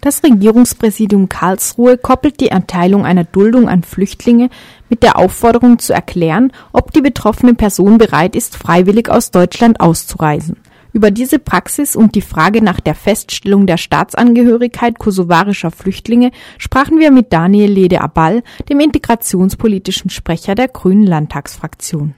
Das Regierungspräsidium Karlsruhe koppelt die Erteilung einer Duldung an Flüchtlinge mit der Aufforderung zu erklären, ob die betroffene Person bereit ist, freiwillig aus Deutschland auszureisen. Über diese Praxis und die Frage nach der Feststellung der Staatsangehörigkeit kosovarischer Flüchtlinge sprachen wir mit Daniel Lede-Aball, dem integrationspolitischen Sprecher der Grünen Landtagsfraktion.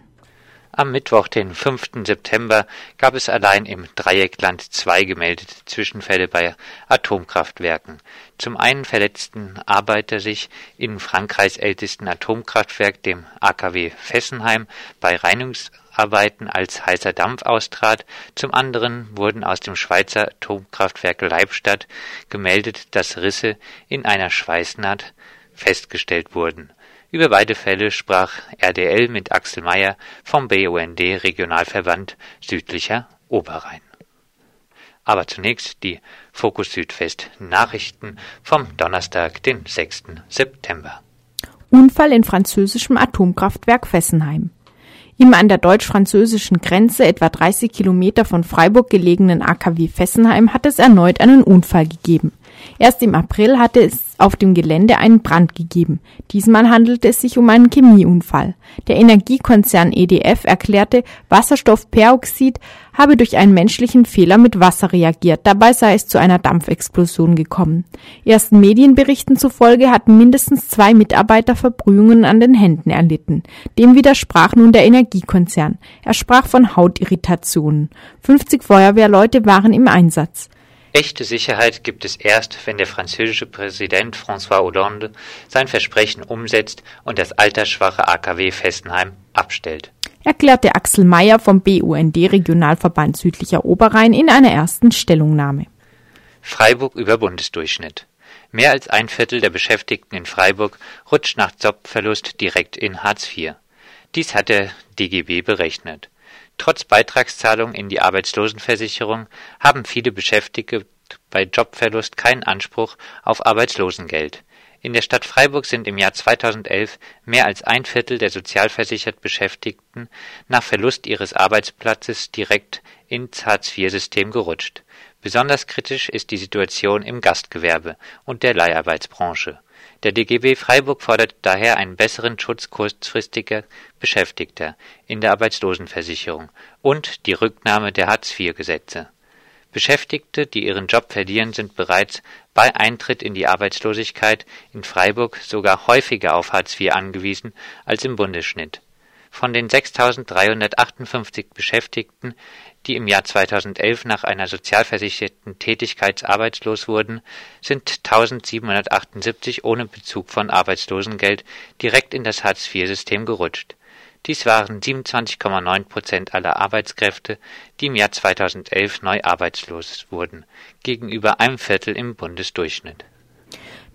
Am Mittwoch, den 5. September, gab es allein im Dreieckland zwei gemeldete Zwischenfälle bei Atomkraftwerken. Zum einen verletzten Arbeiter sich in Frankreichs ältesten Atomkraftwerk, dem AKW Fessenheim, bei Reinigungsarbeiten als heißer Dampf austrat. Zum anderen wurden aus dem Schweizer Atomkraftwerk Leibstadt gemeldet, dass Risse in einer Schweißnaht festgestellt wurden. Über beide Fälle sprach RDL mit Axel Meyer vom BUND Regionalverband Südlicher Oberrhein. Aber zunächst die Fokus Südwest Nachrichten vom Donnerstag, den 6. September. Unfall in französischem Atomkraftwerk Fessenheim. Im an der deutsch-französischen Grenze etwa 30 Kilometer von Freiburg gelegenen AKW Fessenheim hat es erneut einen Unfall gegeben. Erst im April hatte es auf dem Gelände einen Brand gegeben. Diesmal handelte es sich um einen Chemieunfall. Der Energiekonzern EDF erklärte, Wasserstoffperoxid habe durch einen menschlichen Fehler mit Wasser reagiert. Dabei sei es zu einer Dampfexplosion gekommen. Ersten Medienberichten zufolge hatten mindestens zwei Mitarbeiter Verbrühungen an den Händen erlitten. Dem widersprach nun der Energiekonzern. Er sprach von Hautirritationen. 50 Feuerwehrleute waren im Einsatz. Echte Sicherheit gibt es erst, wenn der französische Präsident François Hollande sein Versprechen umsetzt und das altersschwache AKW Fessenheim abstellt. Erklärte Axel Mayer vom BUND Regionalverband Südlicher Oberrhein in einer ersten Stellungnahme. Freiburg über Bundesdurchschnitt. Mehr als ein Viertel der Beschäftigten in Freiburg rutscht nach Jobverlust direkt in Hartz IV. Dies hat der DGB berechnet. Trotz Beitragszahlung in die Arbeitslosenversicherung haben viele Beschäftigte bei Jobverlust keinen Anspruch auf Arbeitslosengeld. In der Stadt Freiburg sind im Jahr 2011 mehr als ein Viertel der sozialversichert Beschäftigten nach Verlust ihres Arbeitsplatzes direkt ins Hartz-IV-System gerutscht. Besonders kritisch ist die Situation im Gastgewerbe und der Leiharbeitsbranche der DGB Freiburg fordert daher einen besseren Schutz kurzfristiger Beschäftigter in der Arbeitslosenversicherung und die Rücknahme der Hartz-IV-Gesetze. Beschäftigte, die ihren Job verlieren, sind bereits bei Eintritt in die Arbeitslosigkeit in Freiburg sogar häufiger auf Hartz IV angewiesen als im Bundesschnitt. Von den 6.358 Beschäftigten, die im Jahr 2011 nach einer sozialversicherten Tätigkeit arbeitslos wurden, sind 1778 ohne Bezug von Arbeitslosengeld direkt in das Hartz-IV-System gerutscht. Dies waren 27,9 Prozent aller Arbeitskräfte, die im Jahr 2011 neu arbeitslos wurden, gegenüber einem Viertel im Bundesdurchschnitt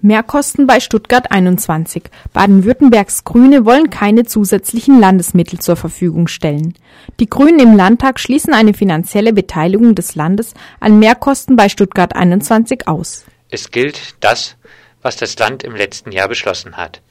Mehrkosten bei Stuttgart 21. Baden-Württembergs Grüne wollen keine zusätzlichen Landesmittel zur Verfügung stellen. Die Grünen im Landtag schließen eine finanzielle Beteiligung des Landes an Mehrkosten bei Stuttgart 21 aus. Es gilt das, was das Land im letzten Jahr beschlossen hat.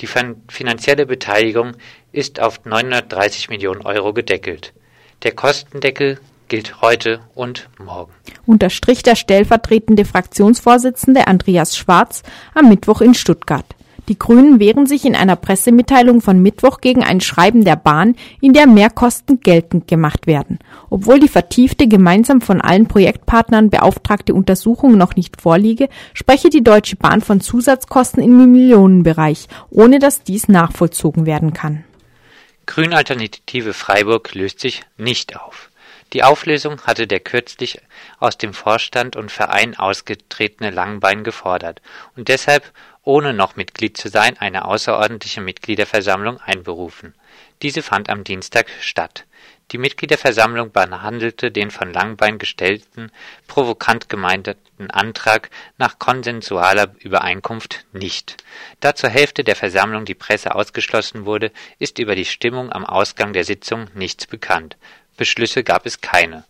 Die finanzielle Beteiligung ist auf 930 Millionen Euro gedeckelt. Der Kostendeckel gilt heute und morgen. Unterstrich der stellvertretende Fraktionsvorsitzende Andreas Schwarz am Mittwoch in Stuttgart. Die Grünen wehren sich in einer Pressemitteilung von Mittwoch gegen ein Schreiben der Bahn, in der Mehrkosten geltend gemacht werden. Obwohl die vertiefte, gemeinsam von allen Projektpartnern beauftragte Untersuchung noch nicht vorliege, spreche die Deutsche Bahn von Zusatzkosten im Millionenbereich, ohne dass dies nachvollzogen werden kann. Grünalternative Freiburg löst sich nicht auf. Die Auflösung hatte der kürzlich aus dem Vorstand und Verein ausgetretene Langbein gefordert und deshalb, ohne noch Mitglied zu sein, eine außerordentliche Mitgliederversammlung einberufen. Diese fand am Dienstag statt. Die Mitgliederversammlung behandelte den von Langbein gestellten, provokant gemeinten Antrag nach konsensualer Übereinkunft nicht. Da zur Hälfte der Versammlung die Presse ausgeschlossen wurde, ist über die Stimmung am Ausgang der Sitzung nichts bekannt. Beschlüsse gab es keine.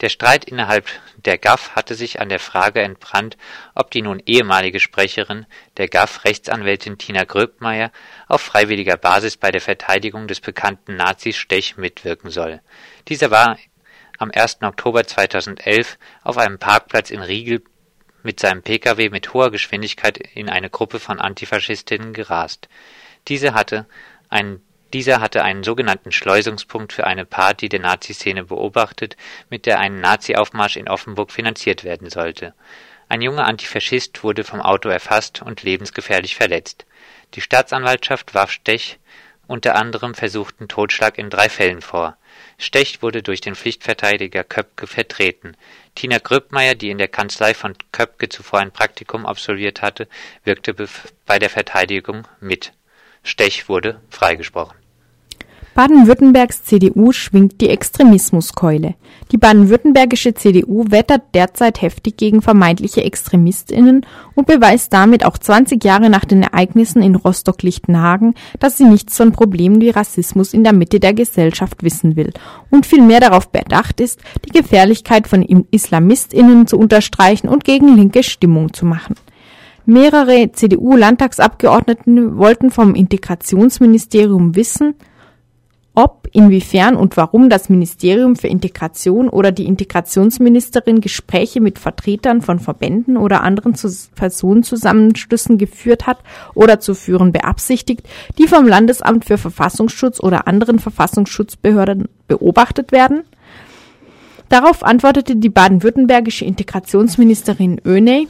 Der Streit innerhalb der GAF hatte sich an der Frage entbrannt, ob die nun ehemalige Sprecherin der GAF, Rechtsanwältin Tina Gröbmeier, auf freiwilliger Basis bei der Verteidigung des bekannten Nazis Stech mitwirken soll. Dieser war am 1. Oktober 2011 auf einem Parkplatz in Riegel mit seinem Pkw mit hoher Geschwindigkeit in eine Gruppe von Antifaschistinnen gerast. Diese hatte einen dieser hatte einen sogenannten Schleusungspunkt für eine Party der Nazi-Szene beobachtet, mit der ein Nazi-Aufmarsch in Offenburg finanziert werden sollte. Ein junger Antifaschist wurde vom Auto erfasst und lebensgefährlich verletzt. Die Staatsanwaltschaft warf Stech unter anderem versuchten Totschlag in drei Fällen vor. Stech wurde durch den Pflichtverteidiger Köpke vertreten. Tina Gröbmeier, die in der Kanzlei von Köpke zuvor ein Praktikum absolviert hatte, wirkte bei der Verteidigung mit. Stech wurde freigesprochen. Baden-Württembergs CDU schwingt die Extremismuskeule. Die baden-württembergische CDU wettert derzeit heftig gegen vermeintliche ExtremistInnen und beweist damit auch 20 Jahre nach den Ereignissen in Rostock-Lichtenhagen, dass sie nichts von Problemen wie Rassismus in der Mitte der Gesellschaft wissen will und vielmehr darauf bedacht ist, die Gefährlichkeit von IslamistInnen zu unterstreichen und gegen linke Stimmung zu machen. Mehrere CDU-Landtagsabgeordneten wollten vom Integrationsministerium wissen, ob, inwiefern und warum das Ministerium für Integration oder die Integrationsministerin Gespräche mit Vertretern von Verbänden oder anderen Personenzusammenschlüssen geführt hat oder zu führen beabsichtigt, die vom Landesamt für Verfassungsschutz oder anderen Verfassungsschutzbehörden beobachtet werden. Darauf antwortete die baden-württembergische Integrationsministerin Oeney,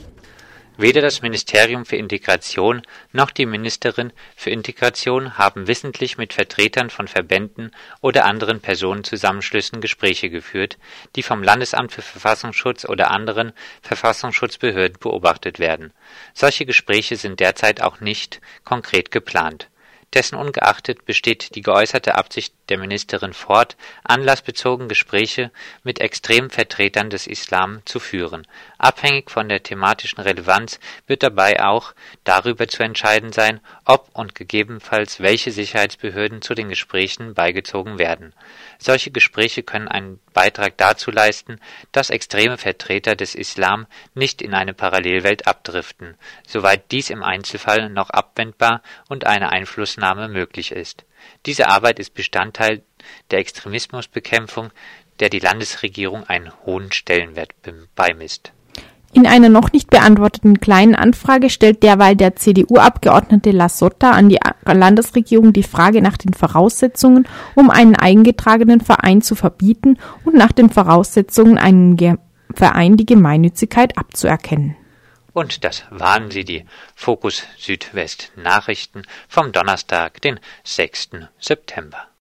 Weder das Ministerium für Integration noch die Ministerin für Integration haben wissentlich mit Vertretern von Verbänden oder anderen Personenzusammenschlüssen Gespräche geführt, die vom Landesamt für Verfassungsschutz oder anderen Verfassungsschutzbehörden beobachtet werden. Solche Gespräche sind derzeit auch nicht konkret geplant dessen ungeachtet besteht die geäußerte Absicht der Ministerin fort, anlassbezogen Gespräche mit extremen Vertretern des Islam zu führen. Abhängig von der thematischen Relevanz wird dabei auch darüber zu entscheiden sein, ob und gegebenenfalls welche Sicherheitsbehörden zu den Gesprächen beigezogen werden. Solche Gespräche können einen Beitrag dazu leisten, dass extreme Vertreter des Islam nicht in eine Parallelwelt abdriften, soweit dies im Einzelfall noch abwendbar und eine Einflussnahme möglich ist. Diese Arbeit ist Bestandteil der Extremismusbekämpfung, der die Landesregierung einen hohen Stellenwert beimisst. In einer noch nicht beantworteten Kleinen Anfrage stellt derweil der CDU-Abgeordnete Lassotta an die Landesregierung die Frage nach den Voraussetzungen, um einen eingetragenen Verein zu verbieten und nach den Voraussetzungen, einen Verein die Gemeinnützigkeit abzuerkennen. Und das waren sie, die Fokus Südwest Nachrichten vom Donnerstag, den 6. September.